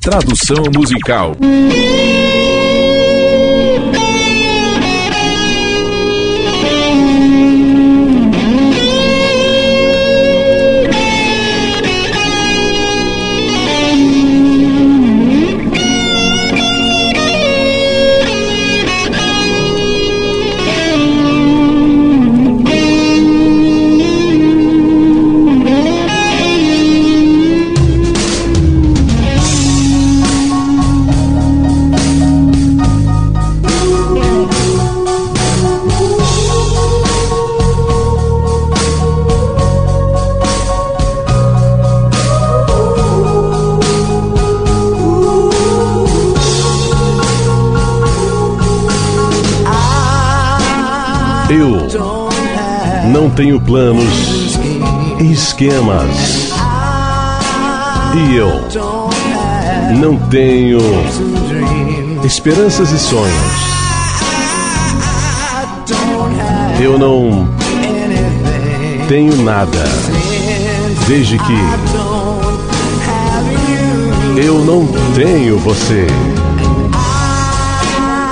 Tradução musical. Eu não tenho planos e esquemas. E eu não tenho esperanças e sonhos. Eu não tenho nada desde que eu não tenho você.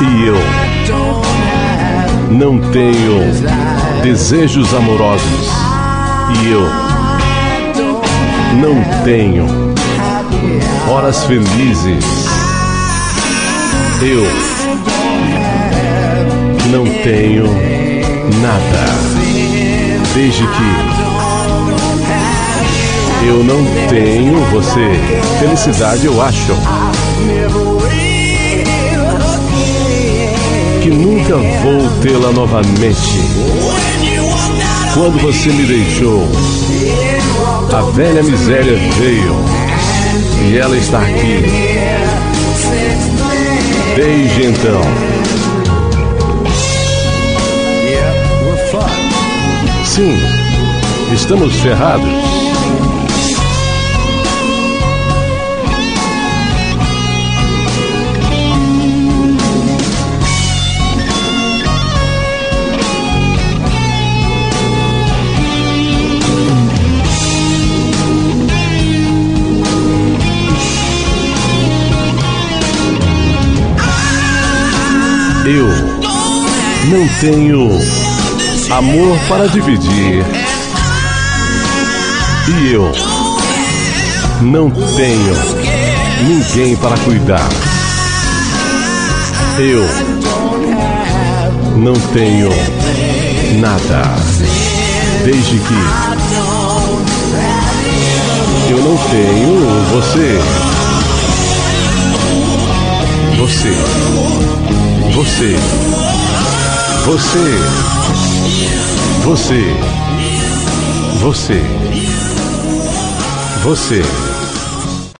E eu não tenho desejos amorosos. E eu não tenho horas felizes. Eu não tenho nada desde que eu não tenho você. Felicidade, eu acho nunca vou tê-la novamente. Quando você me deixou, a velha miséria veio e ela está aqui. Desde então. Sim, estamos ferrados. Eu não tenho amor para dividir. E eu não tenho ninguém para cuidar. Eu não tenho nada desde que eu não tenho você. Você. Você. Você. Você. Você. Você.